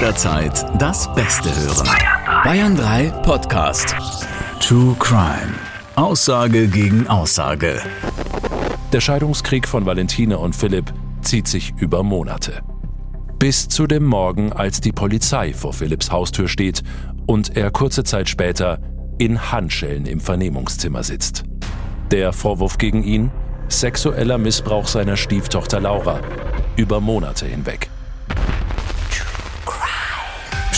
Jederzeit das Beste hören. Bayern 3 Podcast. True Crime. Aussage gegen Aussage. Der Scheidungskrieg von Valentina und Philipp zieht sich über Monate. Bis zu dem Morgen, als die Polizei vor Philipps Haustür steht und er kurze Zeit später in Handschellen im Vernehmungszimmer sitzt. Der Vorwurf gegen ihn? Sexueller Missbrauch seiner Stieftochter Laura. Über Monate hinweg.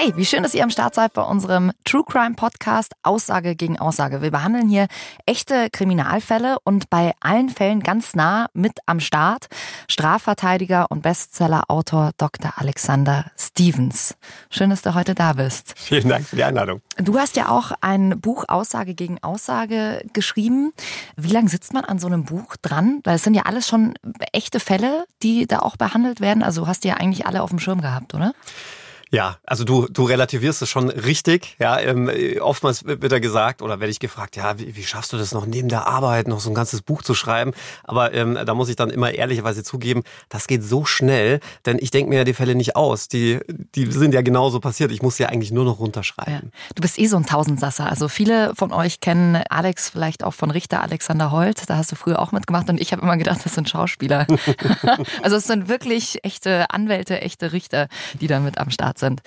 Hey, wie schön, dass ihr am Start seid bei unserem True Crime Podcast Aussage gegen Aussage. Wir behandeln hier echte Kriminalfälle und bei allen Fällen ganz nah mit am Start Strafverteidiger und Bestsellerautor Dr. Alexander Stevens. Schön, dass du heute da bist. Vielen Dank für die Einladung. Du hast ja auch ein Buch Aussage gegen Aussage geschrieben. Wie lange sitzt man an so einem Buch dran? Weil es sind ja alles schon echte Fälle, die da auch behandelt werden. Also hast du ja eigentlich alle auf dem Schirm gehabt, oder? Ja, also du, du relativierst es schon richtig. Ja, ähm, oftmals wird da gesagt oder werde ich gefragt, ja, wie, wie schaffst du das noch neben der Arbeit noch so ein ganzes Buch zu schreiben? Aber ähm, da muss ich dann immer ehrlicherweise zugeben, das geht so schnell, denn ich denke mir ja die Fälle nicht aus. Die, die sind ja genauso passiert. Ich muss ja eigentlich nur noch runterschreiben. Ja. Du bist eh so ein Tausendsasser. Also viele von euch kennen Alex vielleicht auch von Richter Alexander Holt. Da hast du früher auch mitgemacht und ich habe immer gedacht, das sind Schauspieler. also es sind wirklich echte Anwälte, echte Richter, die da mit am Start sind.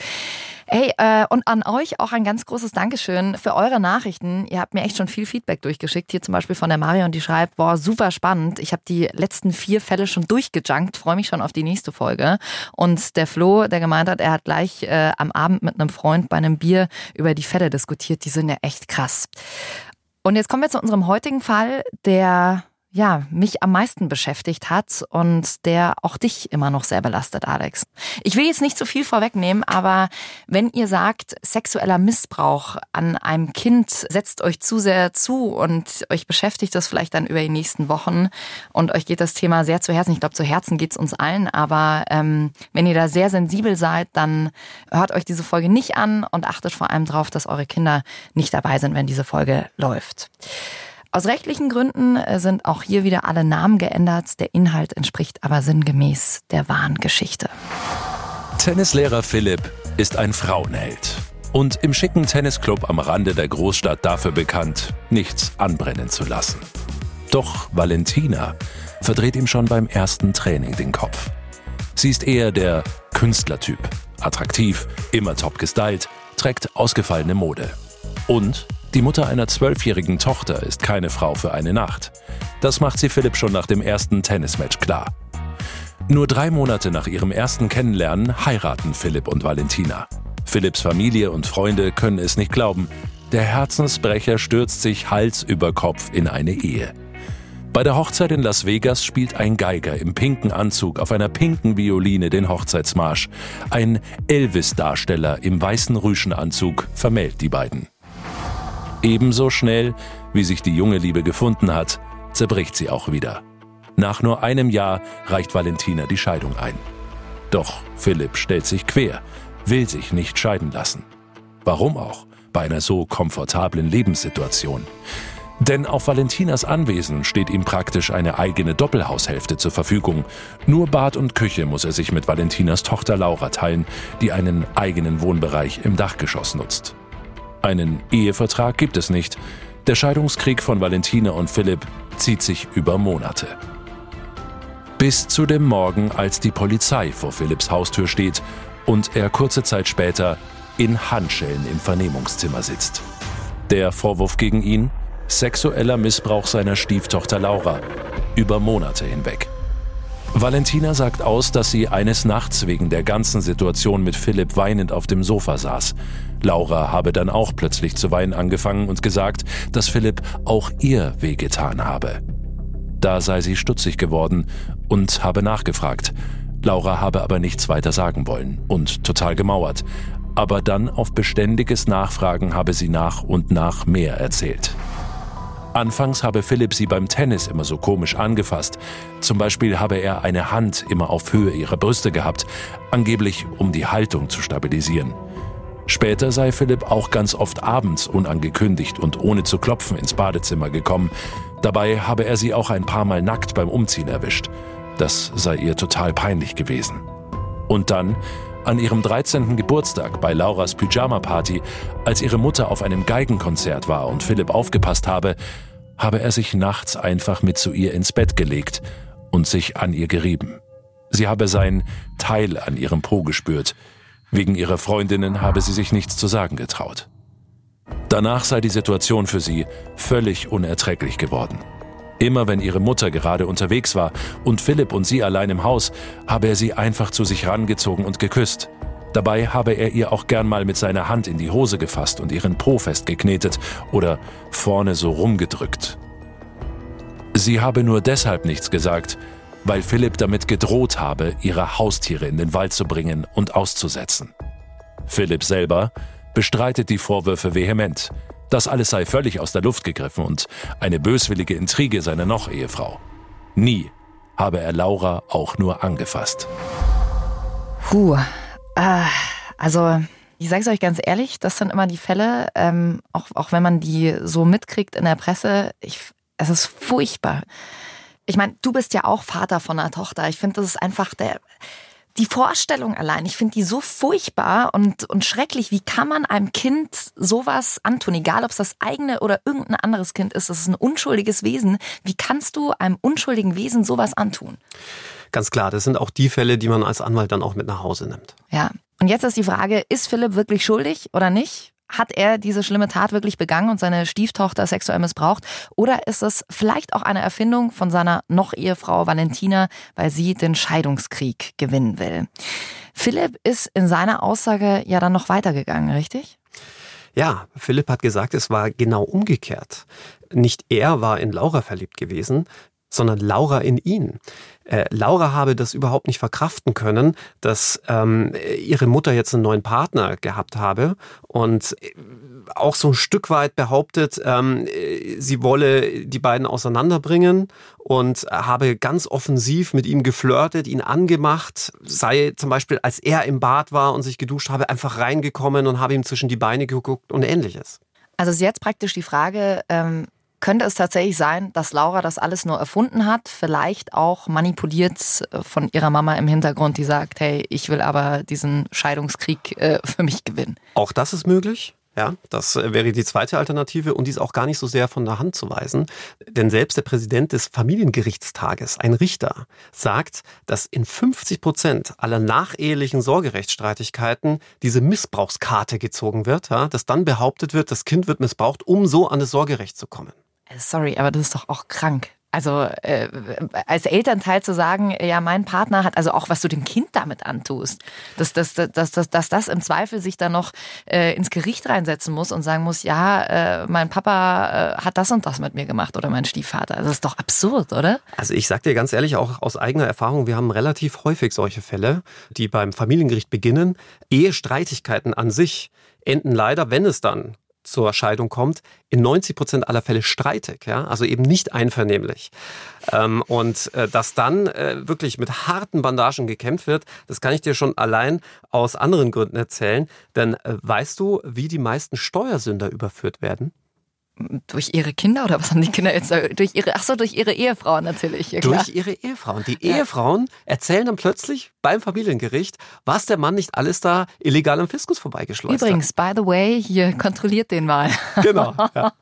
Hey, äh, und an euch auch ein ganz großes Dankeschön für eure Nachrichten. Ihr habt mir echt schon viel Feedback durchgeschickt. Hier zum Beispiel von der Marion, die schreibt, boah, super spannend. Ich habe die letzten vier Fälle schon durchgejunkt, freue mich schon auf die nächste Folge. Und der Flo, der gemeint hat, er hat gleich äh, am Abend mit einem Freund bei einem Bier über die Fälle diskutiert. Die sind ja echt krass. Und jetzt kommen wir zu unserem heutigen Fall, der ja, mich am meisten beschäftigt hat und der auch dich immer noch sehr belastet, Alex. Ich will jetzt nicht zu viel vorwegnehmen, aber wenn ihr sagt, sexueller Missbrauch an einem Kind setzt euch zu sehr zu und euch beschäftigt das vielleicht dann über die nächsten Wochen und euch geht das Thema sehr zu Herzen. Ich glaube, zu Herzen geht's uns allen, aber ähm, wenn ihr da sehr sensibel seid, dann hört euch diese Folge nicht an und achtet vor allem darauf, dass eure Kinder nicht dabei sind, wenn diese Folge läuft. Aus rechtlichen Gründen äh, sind auch hier wieder alle Namen geändert. Der Inhalt entspricht aber sinngemäß der wahren Geschichte. Tennislehrer Philipp ist ein Frauenheld und im schicken Tennisclub am Rande der Großstadt dafür bekannt, nichts anbrennen zu lassen. Doch Valentina verdreht ihm schon beim ersten Training den Kopf. Sie ist eher der Künstlertyp, attraktiv, immer top gestylt, trägt ausgefallene Mode und die Mutter einer zwölfjährigen Tochter ist keine Frau für eine Nacht. Das macht sie Philipp schon nach dem ersten Tennismatch klar. Nur drei Monate nach ihrem ersten Kennenlernen heiraten Philipp und Valentina. Philipps Familie und Freunde können es nicht glauben. Der Herzensbrecher stürzt sich Hals über Kopf in eine Ehe. Bei der Hochzeit in Las Vegas spielt ein Geiger im pinken Anzug auf einer pinken Violine den Hochzeitsmarsch. Ein Elvis-Darsteller im weißen Rüschenanzug vermählt die beiden. Ebenso schnell, wie sich die junge Liebe gefunden hat, zerbricht sie auch wieder. Nach nur einem Jahr reicht Valentina die Scheidung ein. Doch Philipp stellt sich quer, will sich nicht scheiden lassen. Warum auch, bei einer so komfortablen Lebenssituation? Denn auf Valentinas Anwesen steht ihm praktisch eine eigene Doppelhaushälfte zur Verfügung. Nur Bad und Küche muss er sich mit Valentinas Tochter Laura teilen, die einen eigenen Wohnbereich im Dachgeschoss nutzt. Einen Ehevertrag gibt es nicht. Der Scheidungskrieg von Valentina und Philipp zieht sich über Monate. Bis zu dem Morgen, als die Polizei vor Philipps Haustür steht und er kurze Zeit später in Handschellen im Vernehmungszimmer sitzt. Der Vorwurf gegen ihn? Sexueller Missbrauch seiner Stieftochter Laura. Über Monate hinweg. Valentina sagt aus, dass sie eines Nachts wegen der ganzen Situation mit Philipp weinend auf dem Sofa saß. Laura habe dann auch plötzlich zu weinen angefangen und gesagt, dass Philipp auch ihr wehgetan habe. Da sei sie stutzig geworden und habe nachgefragt. Laura habe aber nichts weiter sagen wollen und total gemauert. Aber dann auf beständiges Nachfragen habe sie nach und nach mehr erzählt. Anfangs habe Philipp sie beim Tennis immer so komisch angefasst. Zum Beispiel habe er eine Hand immer auf Höhe ihrer Brüste gehabt, angeblich um die Haltung zu stabilisieren. Später sei Philipp auch ganz oft abends unangekündigt und ohne zu klopfen ins Badezimmer gekommen. Dabei habe er sie auch ein paar Mal nackt beim Umziehen erwischt. Das sei ihr total peinlich gewesen. Und dann, an ihrem 13. Geburtstag bei Lauras Pyjama-Party, als ihre Mutter auf einem Geigenkonzert war und Philipp aufgepasst habe, habe er sich nachts einfach mit zu ihr ins Bett gelegt und sich an ihr gerieben. Sie habe sein Teil an ihrem Po gespürt, Wegen ihrer Freundinnen habe sie sich nichts zu sagen getraut. Danach sei die Situation für sie völlig unerträglich geworden. Immer wenn ihre Mutter gerade unterwegs war und Philipp und sie allein im Haus, habe er sie einfach zu sich rangezogen und geküsst. Dabei habe er ihr auch gern mal mit seiner Hand in die Hose gefasst und ihren Po festgeknetet oder vorne so rumgedrückt. Sie habe nur deshalb nichts gesagt, weil Philipp damit gedroht habe, ihre Haustiere in den Wald zu bringen und auszusetzen. Philipp selber bestreitet die Vorwürfe vehement. Das alles sei völlig aus der Luft gegriffen und eine böswillige Intrige seiner Noch-Ehefrau. Nie habe er Laura auch nur angefasst. Puh, äh, also ich sage es euch ganz ehrlich, das sind immer die Fälle, ähm, auch, auch wenn man die so mitkriegt in der Presse, ich, es ist furchtbar. Ich meine, du bist ja auch Vater von einer Tochter. Ich finde, das ist einfach der, die Vorstellung allein. Ich finde die so furchtbar und, und schrecklich. Wie kann man einem Kind sowas antun? Egal, ob es das eigene oder irgendein anderes Kind ist. Das ist ein unschuldiges Wesen. Wie kannst du einem unschuldigen Wesen sowas antun? Ganz klar, das sind auch die Fälle, die man als Anwalt dann auch mit nach Hause nimmt. Ja. Und jetzt ist die Frage, ist Philipp wirklich schuldig oder nicht? Hat er diese schlimme Tat wirklich begangen und seine Stieftochter sexuell missbraucht? Oder ist es vielleicht auch eine Erfindung von seiner Noch-Ehefrau Valentina, weil sie den Scheidungskrieg gewinnen will? Philipp ist in seiner Aussage ja dann noch weitergegangen, richtig? Ja, Philipp hat gesagt, es war genau umgekehrt. Nicht er war in Laura verliebt gewesen, sondern Laura in ihn. Äh, Laura habe das überhaupt nicht verkraften können, dass ähm, ihre Mutter jetzt einen neuen Partner gehabt habe und äh, auch so ein Stück weit behauptet, ähm, sie wolle die beiden auseinanderbringen und habe ganz offensiv mit ihm geflirtet, ihn angemacht, sei zum Beispiel, als er im Bad war und sich geduscht habe, einfach reingekommen und habe ihm zwischen die Beine geguckt und ähnliches. Also ist jetzt praktisch die Frage, ähm, könnte es tatsächlich sein, dass Laura das alles nur erfunden hat, vielleicht auch manipuliert äh, von ihrer Mama im Hintergrund, die sagt, hey, ich will aber diesen Scheidungskrieg äh, für mich gewinnen? Auch das ist möglich. Ja, das äh, wäre die zweite Alternative und die ist auch gar nicht so sehr von der Hand zu weisen. Denn selbst der Präsident des Familiengerichtstages, ein Richter, sagt, dass in 50 Prozent aller nachehelichen Sorgerechtsstreitigkeiten diese Missbrauchskarte gezogen wird, ja, dass dann behauptet wird, das Kind wird missbraucht, um so an das Sorgerecht zu kommen. Sorry, aber das ist doch auch krank. Also äh, als Elternteil zu sagen, ja, mein Partner hat, also auch was du dem Kind damit antust, dass, dass, dass, dass, dass das im Zweifel sich dann noch äh, ins Gericht reinsetzen muss und sagen muss, ja, äh, mein Papa äh, hat das und das mit mir gemacht oder mein Stiefvater. Das ist doch absurd, oder? Also ich sag dir ganz ehrlich, auch aus eigener Erfahrung, wir haben relativ häufig solche Fälle, die beim Familiengericht beginnen. Ehestreitigkeiten an sich enden leider, wenn es dann zur Scheidung kommt, in 90 Prozent aller Fälle streitig, ja, also eben nicht einvernehmlich. Ähm, und äh, dass dann äh, wirklich mit harten Bandagen gekämpft wird, das kann ich dir schon allein aus anderen Gründen erzählen. Denn äh, weißt du, wie die meisten Steuersünder überführt werden? Durch ihre Kinder oder was haben die Kinder jetzt? Durch ihre, ach so, durch ihre Ehefrauen natürlich. Ja, durch ihre Ehefrauen. Die ja. Ehefrauen erzählen dann plötzlich beim Familiengericht, was der Mann nicht alles da illegal am Fiskus vorbeigeschleust Übrigens, hat. by the way, hier kontrolliert den mal. Genau. Ja,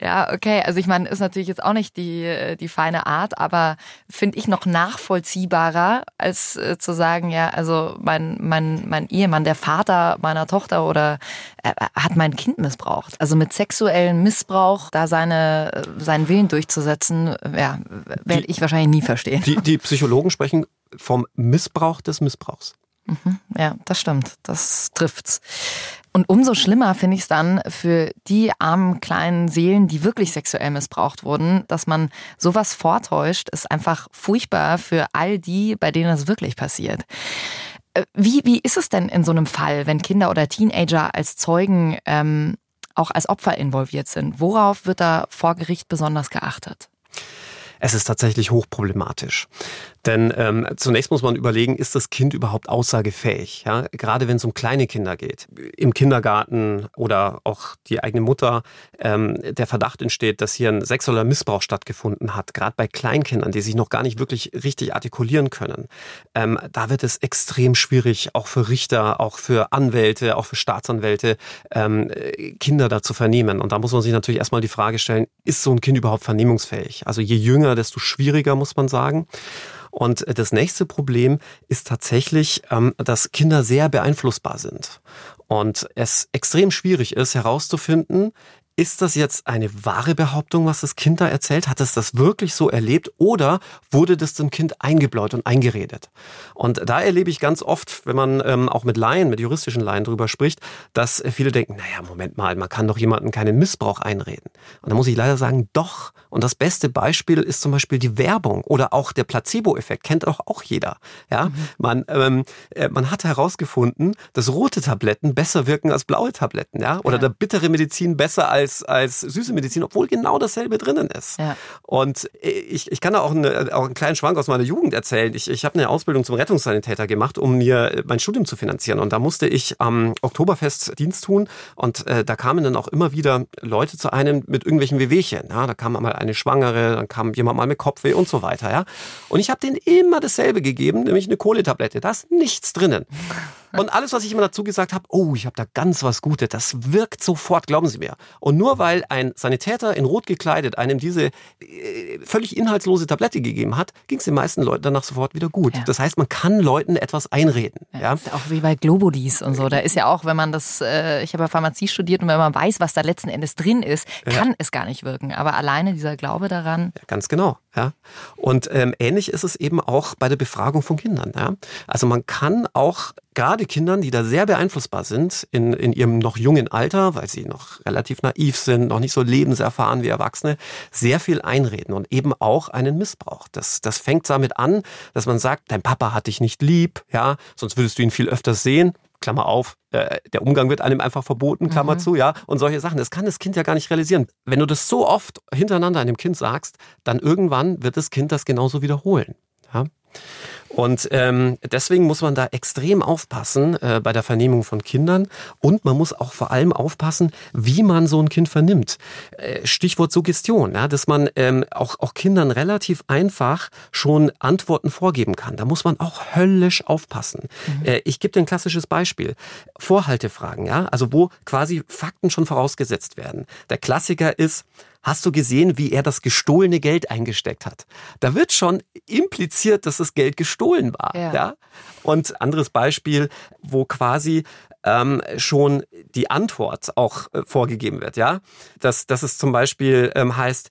ja okay. Also ich meine, ist natürlich jetzt auch nicht die, die feine Art, aber finde ich noch nachvollziehbarer, als äh, zu sagen, ja, also mein, mein, mein Ehemann, der Vater meiner Tochter oder äh, hat mein Kind missbraucht. Also mit sexuellem Missbrauch da seine, seinen Willen durchzusetzen, ja, werde ich wahrscheinlich nie verstehen. Die, die Psychologen sprechen vom Missbrauch des Missbrauchs. Mhm, ja, das stimmt. Das trifft's. Und umso schlimmer finde ich es dann für die armen kleinen Seelen, die wirklich sexuell missbraucht wurden, dass man sowas vortäuscht, ist einfach furchtbar für all die, bei denen das wirklich passiert. Äh, wie, wie ist es denn in so einem Fall, wenn Kinder oder Teenager als Zeugen ähm, auch als Opfer involviert sind? Worauf wird da vor Gericht besonders geachtet? Es ist tatsächlich hochproblematisch. Denn ähm, zunächst muss man überlegen, ist das Kind überhaupt aussagefähig? Ja? Gerade wenn es um kleine Kinder geht. Im Kindergarten oder auch die eigene Mutter, ähm, der Verdacht entsteht, dass hier ein sexueller Missbrauch stattgefunden hat. Gerade bei Kleinkindern, die sich noch gar nicht wirklich richtig artikulieren können. Ähm, da wird es extrem schwierig, auch für Richter, auch für Anwälte, auch für Staatsanwälte, ähm, Kinder da zu vernehmen. Und da muss man sich natürlich erstmal die Frage stellen, ist so ein Kind überhaupt vernehmungsfähig? Also je jünger, desto schwieriger, muss man sagen. Und das nächste Problem ist tatsächlich, ähm, dass Kinder sehr beeinflussbar sind. Und es extrem schwierig ist herauszufinden, ist das jetzt eine wahre Behauptung, was das Kind da erzählt? Hat es das wirklich so erlebt oder wurde das dem Kind eingebläut und eingeredet? Und da erlebe ich ganz oft, wenn man ähm, auch mit Laien, mit juristischen Laien drüber spricht, dass viele denken, naja, Moment mal, man kann doch jemandem keinen Missbrauch einreden. Und da muss ich leider sagen, doch. Und das beste Beispiel ist zum Beispiel die Werbung oder auch der Placebo-Effekt, kennt auch, auch jeder. Ja, mhm. man, ähm, äh, man hat herausgefunden, dass rote Tabletten besser wirken als blaue Tabletten, ja, oder ja. der bittere Medizin besser als als, als süße Medizin, obwohl genau dasselbe drinnen ist. Ja. Und ich, ich kann da auch, eine, auch einen kleinen Schwank aus meiner Jugend erzählen. Ich, ich habe eine Ausbildung zum Rettungssanitäter gemacht, um mir mein Studium zu finanzieren. Und da musste ich am Oktoberfest Dienst tun. Und äh, da kamen dann auch immer wieder Leute zu einem mit irgendwelchen Wehwehchen. Ja? Da kam mal eine Schwangere, dann kam jemand mal mit Kopfweh und so weiter. Ja? Und ich habe denen immer dasselbe gegeben, nämlich eine Kohletablette. Da ist nichts drinnen. Und alles, was ich immer dazu gesagt habe, oh, ich habe da ganz was Gutes, das wirkt sofort, glauben Sie mir. Und nur weil ein Sanitäter in Rot gekleidet einem diese äh, völlig inhaltslose Tablette gegeben hat, ging es den meisten Leuten danach sofort wieder gut. Ja. Das heißt, man kann Leuten etwas einreden. Ja, ja. ist auch wie bei Globulis und so. Da ist ja auch, wenn man das, äh, ich habe ja Pharmazie studiert und wenn man weiß, was da letzten Endes drin ist, kann ja. es gar nicht wirken. Aber alleine dieser Glaube daran. Ja, ganz genau. Ja. Und ähm, ähnlich ist es eben auch bei der Befragung von Kindern. Ja. Also man kann auch gerade Kindern, die da sehr beeinflussbar sind in, in ihrem noch jungen Alter, weil sie noch relativ naiv sind, noch nicht so lebenserfahren wie Erwachsene, sehr viel einreden und eben auch einen Missbrauch. Das, das fängt damit an, dass man sagt, dein Papa hat dich nicht lieb, ja, sonst würdest du ihn viel öfters sehen. Klammer auf, äh, der Umgang wird einem einfach verboten, Klammer mhm. zu, ja, und solche Sachen. Das kann das Kind ja gar nicht realisieren. Wenn du das so oft hintereinander einem Kind sagst, dann irgendwann wird das Kind das genauso wiederholen. Und ähm, deswegen muss man da extrem aufpassen äh, bei der Vernehmung von Kindern und man muss auch vor allem aufpassen, wie man so ein Kind vernimmt. Äh, Stichwort Suggestion, ja, dass man ähm, auch, auch Kindern relativ einfach schon Antworten vorgeben kann. Da muss man auch höllisch aufpassen. Mhm. Äh, ich gebe dir ein klassisches Beispiel. Vorhaltefragen, ja, also wo quasi Fakten schon vorausgesetzt werden. Der Klassiker ist, Hast du gesehen, wie er das gestohlene Geld eingesteckt hat? Da wird schon impliziert, dass das Geld gestohlen war. Ja. ja? Und anderes Beispiel, wo quasi ähm, schon die Antwort auch äh, vorgegeben wird. Ja, dass, dass es zum Beispiel ähm, heißt,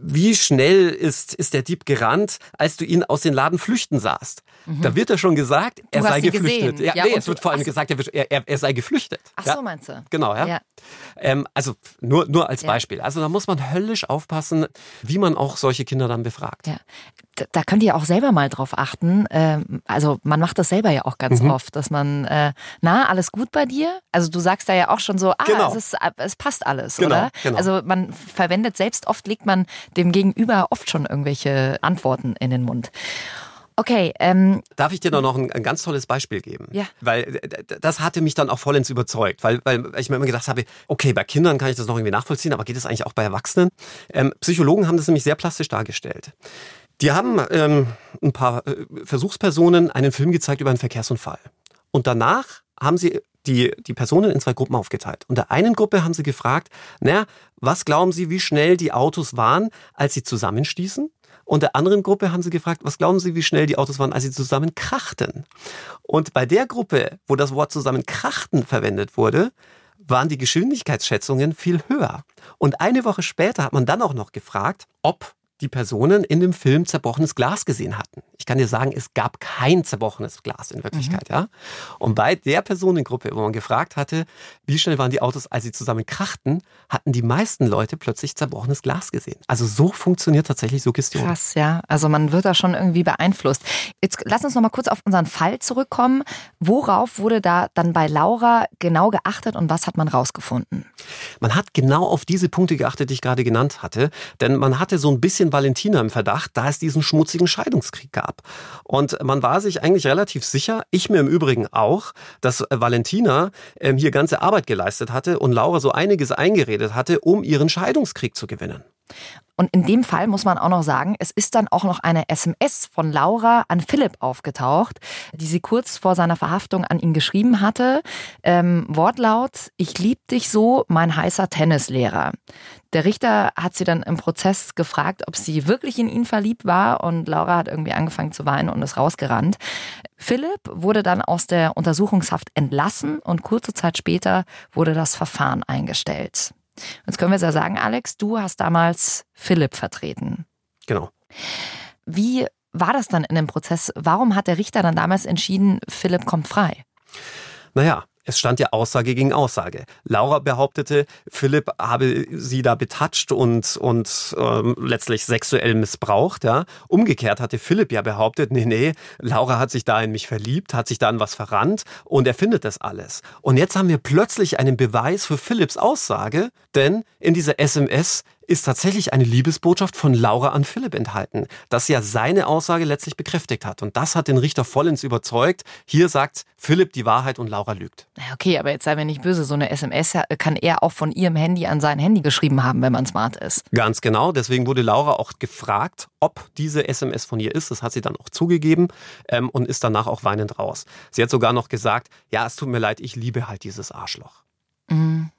wie schnell ist, ist der Dieb gerannt, als du ihn aus dem Laden flüchten sahst? Mhm. Da wird ja schon gesagt, er sei geflüchtet. Ja, ja, nee, es wird vor allem gesagt, er, er, er, sei geflüchtet. Ach so, meinst du? Genau, ja. ja. Ähm, also nur, nur als Beispiel. Also da muss man höllisch aufpassen, wie man auch solche Kinder dann befragt. Ja. Da könnt ihr auch selber mal drauf achten. Ähm, also man macht das selber ja auch ganz mhm. oft, dass man, äh, na, alles gut bei dir? Also du sagst da ja auch schon so, ah, genau. es, ist, es passt alles, genau, oder? Genau. Also man verwendet selbst, oft legt man dem Gegenüber oft schon irgendwelche Antworten in den Mund. Okay. Ähm, Darf ich dir noch ein, ein, ganz tolles Beispiel geben? Ja. Weil das hatte mich dann auch vollends überzeugt, weil, weil ich mir immer gedacht habe, okay, bei Kindern kann ich das noch irgendwie nachvollziehen, aber geht es eigentlich auch bei Erwachsenen? Ähm, Psychologen haben das nämlich sehr plastisch dargestellt. Die haben ähm, ein paar äh, Versuchspersonen einen Film gezeigt über einen Verkehrsunfall. Und danach haben sie die, die Personen in zwei Gruppen aufgeteilt. Und der einen Gruppe haben sie gefragt, naja, was glauben Sie, wie schnell die Autos waren, als sie zusammenstießen? Und der anderen Gruppe haben sie gefragt, was glauben Sie, wie schnell die Autos waren, als sie zusammen krachten? Und bei der Gruppe, wo das Wort zusammen krachten verwendet wurde, waren die Geschwindigkeitsschätzungen viel höher. Und eine Woche später hat man dann auch noch gefragt, ob die Personen in dem Film zerbrochenes Glas gesehen hatten. Ich kann dir sagen, es gab kein zerbrochenes Glas in Wirklichkeit, mhm. ja. Und bei der Personengruppe, wo man gefragt hatte, wie schnell waren die Autos, als sie zusammen krachten, hatten die meisten Leute plötzlich zerbrochenes Glas gesehen. Also so funktioniert tatsächlich Suggestion. Krass, ja. Also man wird da schon irgendwie beeinflusst. Jetzt lass uns noch mal kurz auf unseren Fall zurückkommen. Worauf wurde da dann bei Laura genau geachtet und was hat man rausgefunden? Man hat genau auf diese Punkte geachtet, die ich gerade genannt hatte, denn man hatte so ein bisschen bisschen Valentina im Verdacht, da es diesen schmutzigen Scheidungskrieg gab. Und man war sich eigentlich relativ sicher, ich mir im Übrigen auch, dass Valentina ähm, hier ganze Arbeit geleistet hatte und Laura so einiges eingeredet hatte, um ihren Scheidungskrieg zu gewinnen. Und in dem Fall muss man auch noch sagen, es ist dann auch noch eine SMS von Laura an Philipp aufgetaucht, die sie kurz vor seiner Verhaftung an ihn geschrieben hatte. Ähm, Wortlaut, ich lieb dich so, mein heißer Tennislehrer. Der Richter hat sie dann im Prozess gefragt, ob sie wirklich in ihn verliebt war und Laura hat irgendwie angefangen zu weinen und ist rausgerannt. Philipp wurde dann aus der Untersuchungshaft entlassen und kurze Zeit später wurde das Verfahren eingestellt. Jetzt können wir ja sagen, Alex, du hast damals Philipp vertreten. Genau. Wie war das dann in dem Prozess? Warum hat der Richter dann damals entschieden, Philipp kommt frei? Naja, es stand ja Aussage gegen Aussage. Laura behauptete, Philipp habe sie da betatscht und, und ähm, letztlich sexuell missbraucht. Ja. Umgekehrt hatte Philipp ja behauptet, nee, nee, Laura hat sich da in mich verliebt, hat sich da in was verrannt und er findet das alles. Und jetzt haben wir plötzlich einen Beweis für Philipps Aussage, denn in dieser SMS ist tatsächlich eine Liebesbotschaft von Laura an Philipp enthalten, das ja seine Aussage letztlich bekräftigt hat. Und das hat den Richter vollends überzeugt. Hier sagt Philipp die Wahrheit und Laura lügt. Okay, aber jetzt sei mir nicht böse. So eine SMS kann er auch von ihrem Handy an sein Handy geschrieben haben, wenn man smart ist. Ganz genau. Deswegen wurde Laura auch gefragt, ob diese SMS von ihr ist. Das hat sie dann auch zugegeben ähm, und ist danach auch weinend raus. Sie hat sogar noch gesagt, ja, es tut mir leid, ich liebe halt dieses Arschloch. Mhm.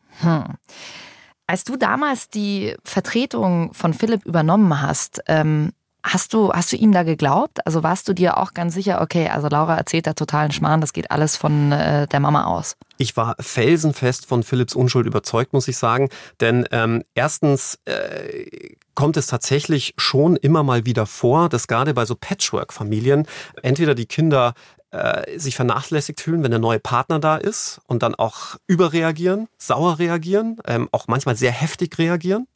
Als du damals die Vertretung von Philipp übernommen hast, ähm, hast du, hast du ihm da geglaubt? Also warst du dir auch ganz sicher, okay, also Laura erzählt da totalen Schmarrn, das geht alles von äh, der Mama aus? Ich war felsenfest von Philipps Unschuld überzeugt, muss ich sagen. Denn ähm, erstens äh, kommt es tatsächlich schon immer mal wieder vor, dass gerade bei so Patchwork-Familien entweder die Kinder äh, sich vernachlässigt fühlen, wenn der neue Partner da ist und dann auch überreagieren, sauer reagieren, ähm, auch manchmal sehr heftig reagieren.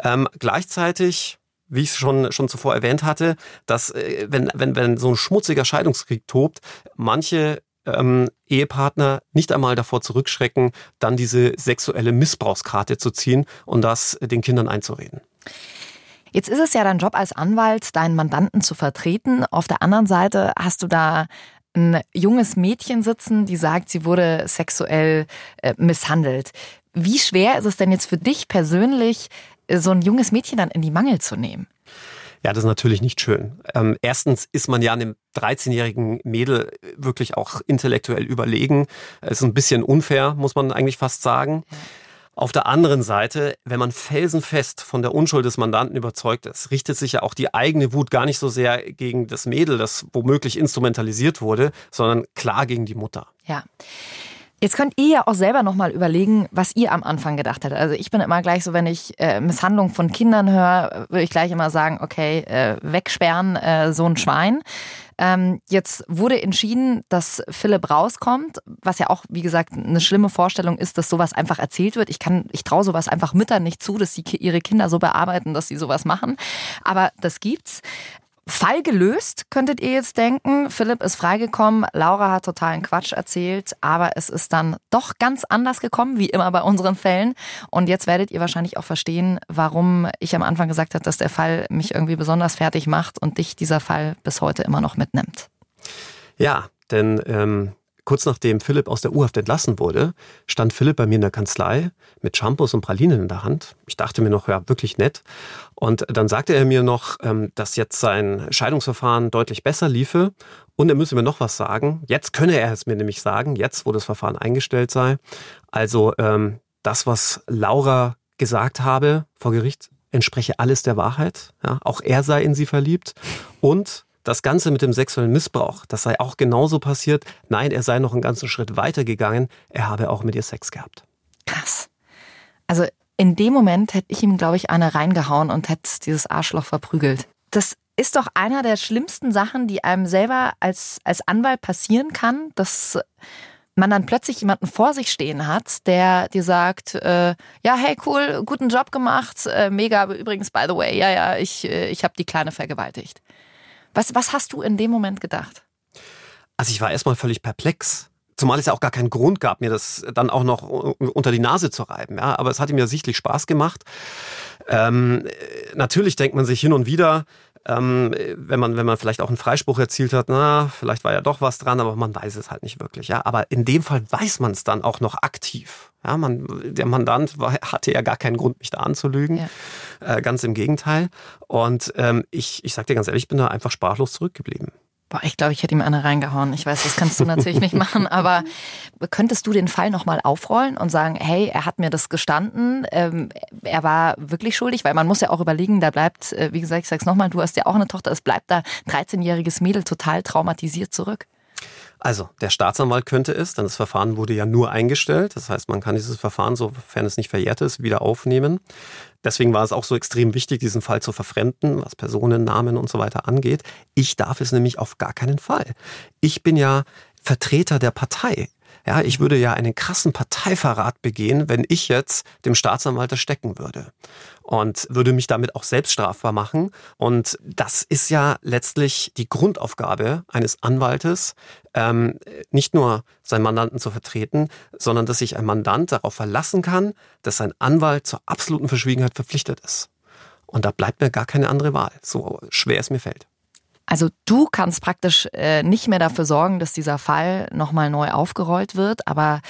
Ähm, gleichzeitig wie ich es schon, schon zuvor erwähnt hatte, dass äh, wenn, wenn, wenn so ein schmutziger Scheidungskrieg tobt, manche ähm, Ehepartner nicht einmal davor zurückschrecken, dann diese sexuelle Missbrauchskarte zu ziehen und das den Kindern einzureden. Jetzt ist es ja dein Job als Anwalt, deinen Mandanten zu vertreten. Auf der anderen Seite hast du da ein junges Mädchen sitzen, die sagt, sie wurde sexuell äh, misshandelt. Wie schwer ist es denn jetzt für dich persönlich, so ein junges Mädchen dann in die Mangel zu nehmen? Ja, das ist natürlich nicht schön. Ähm, erstens ist man ja einem 13-jährigen Mädel wirklich auch intellektuell überlegen. Es ist ein bisschen unfair, muss man eigentlich fast sagen. Ja. Auf der anderen Seite, wenn man felsenfest von der Unschuld des Mandanten überzeugt ist, richtet sich ja auch die eigene Wut gar nicht so sehr gegen das Mädel, das womöglich instrumentalisiert wurde, sondern klar gegen die Mutter. Ja. Jetzt könnt ihr ja auch selber nochmal überlegen, was ihr am Anfang gedacht hättet. Also ich bin immer gleich so, wenn ich äh, Misshandlung von Kindern höre, würde ich gleich immer sagen, okay, äh, wegsperren, äh, so ein Schwein. Ähm, jetzt wurde entschieden, dass Philipp rauskommt, was ja auch, wie gesagt, eine schlimme Vorstellung ist, dass sowas einfach erzählt wird. Ich kann, ich traue sowas einfach Müttern nicht zu, dass sie ihre Kinder so bearbeiten, dass sie sowas machen. Aber das gibt's. Fall gelöst, könntet ihr jetzt denken. Philipp ist freigekommen, Laura hat totalen Quatsch erzählt, aber es ist dann doch ganz anders gekommen, wie immer bei unseren Fällen. Und jetzt werdet ihr wahrscheinlich auch verstehen, warum ich am Anfang gesagt habe, dass der Fall mich irgendwie besonders fertig macht und dich dieser Fall bis heute immer noch mitnimmt. Ja, denn ähm, Kurz nachdem Philipp aus der U-Haft entlassen wurde, stand Philipp bei mir in der Kanzlei mit Shampoos und Pralinen in der Hand. Ich dachte mir noch, ja, wirklich nett. Und dann sagte er mir noch, ähm, dass jetzt sein Scheidungsverfahren deutlich besser liefe und er müsse mir noch was sagen. Jetzt könne er es mir nämlich sagen, jetzt, wo das Verfahren eingestellt sei. Also ähm, das, was Laura gesagt habe vor Gericht, entspreche alles der Wahrheit. Ja, auch er sei in sie verliebt. Und das Ganze mit dem sexuellen Missbrauch, das sei auch genauso passiert. Nein, er sei noch einen ganzen Schritt weiter gegangen. Er habe auch mit ihr Sex gehabt. Krass. Also in dem Moment hätte ich ihm, glaube ich, eine reingehauen und hätte dieses Arschloch verprügelt. Das ist doch einer der schlimmsten Sachen, die einem selber als, als Anwalt passieren kann, dass man dann plötzlich jemanden vor sich stehen hat, der dir sagt, äh, ja, hey, cool, guten Job gemacht, äh, mega, übrigens, by the way, ja, ja, ich, äh, ich habe die Kleine vergewaltigt. Was, was hast du in dem Moment gedacht? Also ich war erstmal völlig perplex. Zumal es ja auch gar keinen Grund gab, mir das dann auch noch unter die Nase zu reiben. Ja, aber es hat ihm ja sichtlich Spaß gemacht. Ähm, natürlich denkt man sich hin und wieder, ähm, wenn man wenn man vielleicht auch einen Freispruch erzielt hat, na vielleicht war ja doch was dran, aber man weiß es halt nicht wirklich. Ja, aber in dem Fall weiß man es dann auch noch aktiv. Ja, man, der Mandant war, hatte ja gar keinen Grund, mich da anzulügen. Ja. Äh, ganz im Gegenteil. Und ähm, ich, ich sag dir ganz ehrlich, ich bin da einfach sprachlos zurückgeblieben. Boah, ich glaube, ich hätte ihm eine reingehauen. Ich weiß, das kannst du natürlich nicht machen, aber könntest du den Fall nochmal aufrollen und sagen, hey, er hat mir das gestanden, ähm, er war wirklich schuldig, weil man muss ja auch überlegen, da bleibt, äh, wie gesagt, ich sag's nochmal, du hast ja auch eine Tochter, es bleibt da 13-jähriges Mädel total traumatisiert zurück. Also, der Staatsanwalt könnte es, denn das Verfahren wurde ja nur eingestellt. Das heißt, man kann dieses Verfahren, sofern es nicht verjährt ist, wieder aufnehmen. Deswegen war es auch so extrem wichtig, diesen Fall zu verfremden, was Personen, Namen und so weiter angeht. Ich darf es nämlich auf gar keinen Fall. Ich bin ja Vertreter der Partei. Ja, ich würde ja einen krassen Parteiverrat begehen, wenn ich jetzt dem Staatsanwalt das stecken würde und würde mich damit auch selbst strafbar machen. Und das ist ja letztlich die Grundaufgabe eines Anwaltes, ähm, nicht nur seinen Mandanten zu vertreten, sondern dass sich ein Mandant darauf verlassen kann, dass sein Anwalt zur absoluten Verschwiegenheit verpflichtet ist. Und da bleibt mir gar keine andere Wahl, so schwer es mir fällt. Also du kannst praktisch äh, nicht mehr dafür sorgen, dass dieser Fall nochmal neu aufgerollt wird, aber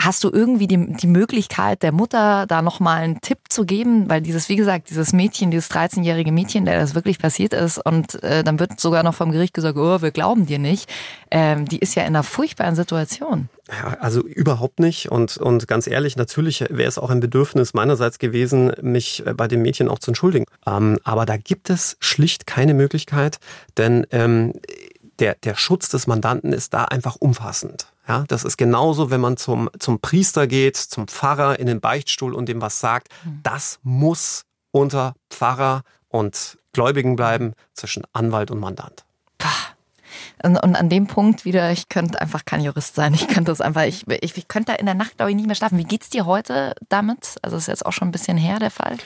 hast du irgendwie die, die Möglichkeit der Mutter da nochmal einen Tipp zu geben? Weil dieses, wie gesagt, dieses Mädchen, dieses 13-jährige Mädchen, der das wirklich passiert ist und äh, dann wird sogar noch vom Gericht gesagt, oh, wir glauben dir nicht, ähm, die ist ja in einer furchtbaren Situation. Ja, also überhaupt nicht. Und, und ganz ehrlich, natürlich wäre es auch ein Bedürfnis meinerseits gewesen, mich äh, bei dem Mädchen auch zu entschuldigen. Ähm, aber da gibt es schlicht keine Möglichkeit, denn ähm, der, der Schutz des Mandanten ist da einfach umfassend. Ja, das ist genauso, wenn man zum, zum Priester geht, zum Pfarrer in den Beichtstuhl und dem was sagt. Hm. Das muss unter Pfarrer und Gläubigen bleiben zwischen Anwalt und Mandant. Und, und an dem Punkt wieder, ich könnte einfach kein Jurist sein. Ich könnte das einfach, ich, ich, ich könnte da in der Nacht, glaube ich, nicht mehr schlafen. Wie geht's dir heute damit? Also ist jetzt auch schon ein bisschen her, der Fall.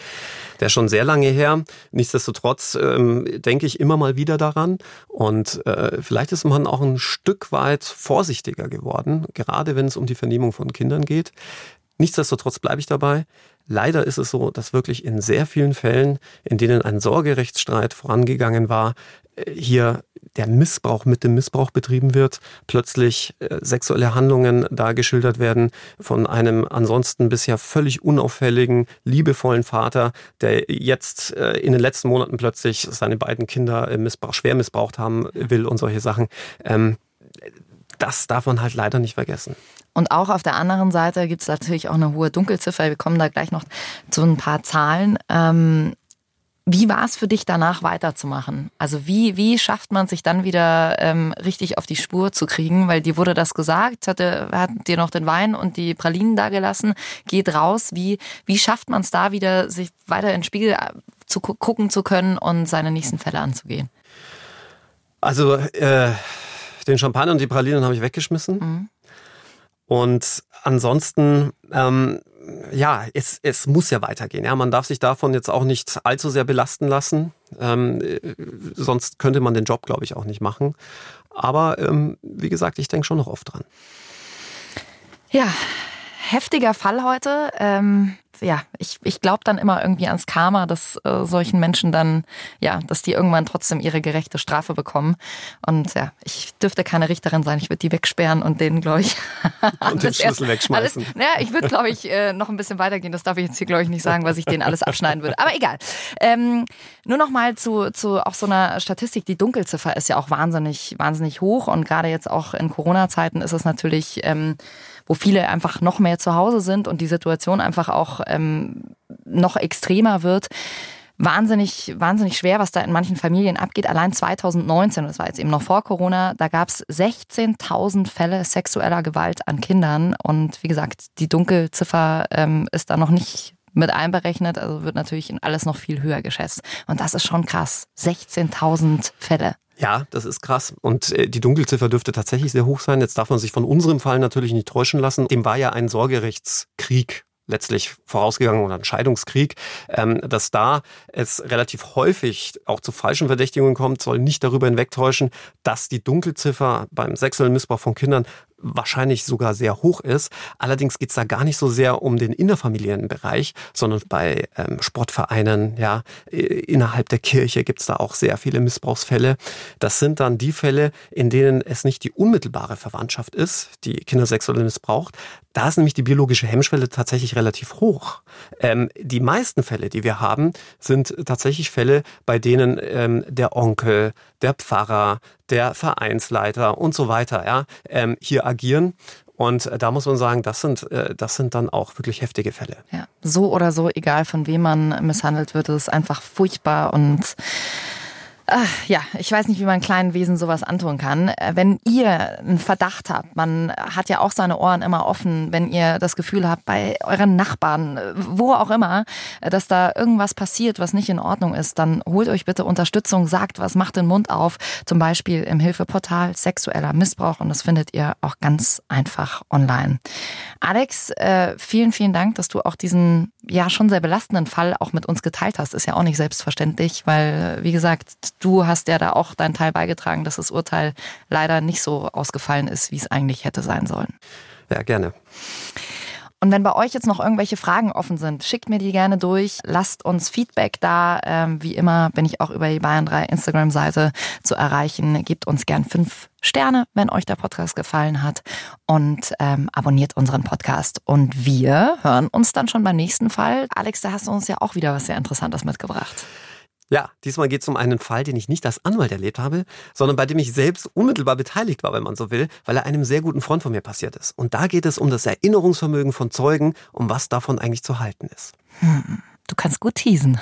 Der ist schon sehr lange her. Nichtsdestotrotz ähm, denke ich immer mal wieder daran. Und äh, vielleicht ist man auch ein Stück weit vorsichtiger geworden, gerade wenn es um die Vernehmung von Kindern geht. Nichtsdestotrotz bleibe ich dabei. Leider ist es so, dass wirklich in sehr vielen Fällen, in denen ein Sorgerechtsstreit vorangegangen war, hier der Missbrauch mit dem Missbrauch betrieben wird, plötzlich äh, sexuelle Handlungen da geschildert werden von einem ansonsten bisher völlig unauffälligen, liebevollen Vater, der jetzt äh, in den letzten Monaten plötzlich seine beiden Kinder missbrauch, schwer missbraucht haben will und solche Sachen. Ähm, das darf man halt leider nicht vergessen. Und auch auf der anderen Seite gibt es natürlich auch eine hohe Dunkelziffer. Wir kommen da gleich noch zu ein paar Zahlen. Ähm, wie war es für dich danach weiterzumachen? Also wie, wie schafft man sich dann wieder ähm, richtig auf die Spur zu kriegen? Weil dir wurde das gesagt, hatte, hat dir noch den Wein und die Pralinen da gelassen, geht raus. Wie, wie schafft man es da wieder, sich weiter in den Spiegel äh, zu gucken zu können und seine nächsten Fälle anzugehen? Also äh, den Champagner und die Pralinen habe ich weggeschmissen. Mhm. Und ansonsten ähm, ja, es, es muss ja weitergehen. Ja, man darf sich davon jetzt auch nicht allzu sehr belasten lassen. Ähm, äh, sonst könnte man den Job, glaube ich, auch nicht machen. Aber ähm, wie gesagt, ich denke schon noch oft dran. Ja, heftiger Fall heute. Ähm, ja, ich, ich glaube dann immer irgendwie ans Karma, dass äh, solchen Menschen dann, ja, dass die irgendwann trotzdem ihre gerechte Strafe bekommen. Und ja, ich dürfte keine Richterin sein. Ich würde die wegsperren und denen, glaube ich. und den Schlüssel erst, wegschmeißen. Alles, naja, ich würde, glaube ich, äh, noch ein bisschen weitergehen. Das darf ich jetzt hier, glaube ich, nicht sagen, was ich denen alles abschneiden würde. Aber egal. Ähm, nur noch mal zu, zu auch so einer Statistik. Die Dunkelziffer ist ja auch wahnsinnig, wahnsinnig hoch. Und gerade jetzt auch in Corona-Zeiten ist es natürlich. Ähm, wo viele einfach noch mehr zu Hause sind und die Situation einfach auch ähm, noch extremer wird wahnsinnig, wahnsinnig schwer, was da in manchen Familien abgeht. Allein 2019, das war jetzt eben noch vor Corona, da gab es 16.000 Fälle sexueller Gewalt an Kindern. Und wie gesagt, die Dunkelziffer ähm, ist da noch nicht mit einberechnet, also wird natürlich alles noch viel höher geschätzt. Und das ist schon krass. 16.000 Fälle. Ja, das ist krass. Und äh, die Dunkelziffer dürfte tatsächlich sehr hoch sein. Jetzt darf man sich von unserem Fall natürlich nicht täuschen lassen. Dem war ja ein Sorgerechtskrieg letztlich vorausgegangen oder ein Scheidungskrieg, ähm, dass da es relativ häufig auch zu falschen Verdächtigungen kommt, soll nicht darüber hinwegtäuschen, dass die Dunkelziffer beim sexuellen Missbrauch von Kindern wahrscheinlich sogar sehr hoch ist. Allerdings geht's da gar nicht so sehr um den innerfamiliären Bereich, sondern bei ähm, Sportvereinen, ja, innerhalb der Kirche gibt's da auch sehr viele Missbrauchsfälle. Das sind dann die Fälle, in denen es nicht die unmittelbare Verwandtschaft ist, die Kinder sexuell missbraucht. Da ist nämlich die biologische Hemmschwelle tatsächlich relativ hoch. Ähm, die meisten Fälle, die wir haben, sind tatsächlich Fälle, bei denen ähm, der Onkel, der Pfarrer, der Vereinsleiter und so weiter ja, ähm, hier agieren. Und äh, da muss man sagen, das sind, äh, das sind dann auch wirklich heftige Fälle. Ja, so oder so, egal von wem man misshandelt wird, ist einfach furchtbar und Ach, ja, ich weiß nicht, wie man kleinen Wesen sowas antun kann. Äh, wenn ihr einen Verdacht habt, man hat ja auch seine Ohren immer offen, wenn ihr das Gefühl habt, bei euren Nachbarn, äh, wo auch immer, äh, dass da irgendwas passiert, was nicht in Ordnung ist, dann holt euch bitte Unterstützung, sagt was, macht den Mund auf, zum Beispiel im Hilfeportal sexueller Missbrauch und das findet ihr auch ganz einfach online. Alex, vielen, vielen Dank, dass du auch diesen ja schon sehr belastenden Fall auch mit uns geteilt hast. Ist ja auch nicht selbstverständlich, weil, wie gesagt, du hast ja da auch deinen Teil beigetragen, dass das Urteil leider nicht so ausgefallen ist, wie es eigentlich hätte sein sollen. Ja, gerne. Und wenn bei euch jetzt noch irgendwelche Fragen offen sind, schickt mir die gerne durch. Lasst uns Feedback da. Ähm, wie immer bin ich auch über die Bayern 3 Instagram-Seite zu erreichen. Gebt uns gern fünf Sterne, wenn euch der Podcast gefallen hat. Und ähm, abonniert unseren Podcast. Und wir hören uns dann schon beim nächsten Fall. Alex, da hast du uns ja auch wieder was sehr Interessantes mitgebracht. Ja, diesmal geht es um einen Fall, den ich nicht als Anwalt erlebt habe, sondern bei dem ich selbst unmittelbar beteiligt war, wenn man so will, weil er einem sehr guten Freund von mir passiert ist. Und da geht es um das Erinnerungsvermögen von Zeugen, um was davon eigentlich zu halten ist. Hm, du kannst gut teasen.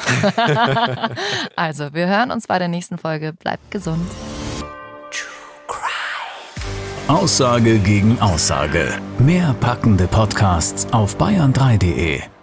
also, wir hören uns bei der nächsten Folge. Bleibt gesund. Aussage gegen Aussage. Mehr packende Podcasts auf bayern3.de.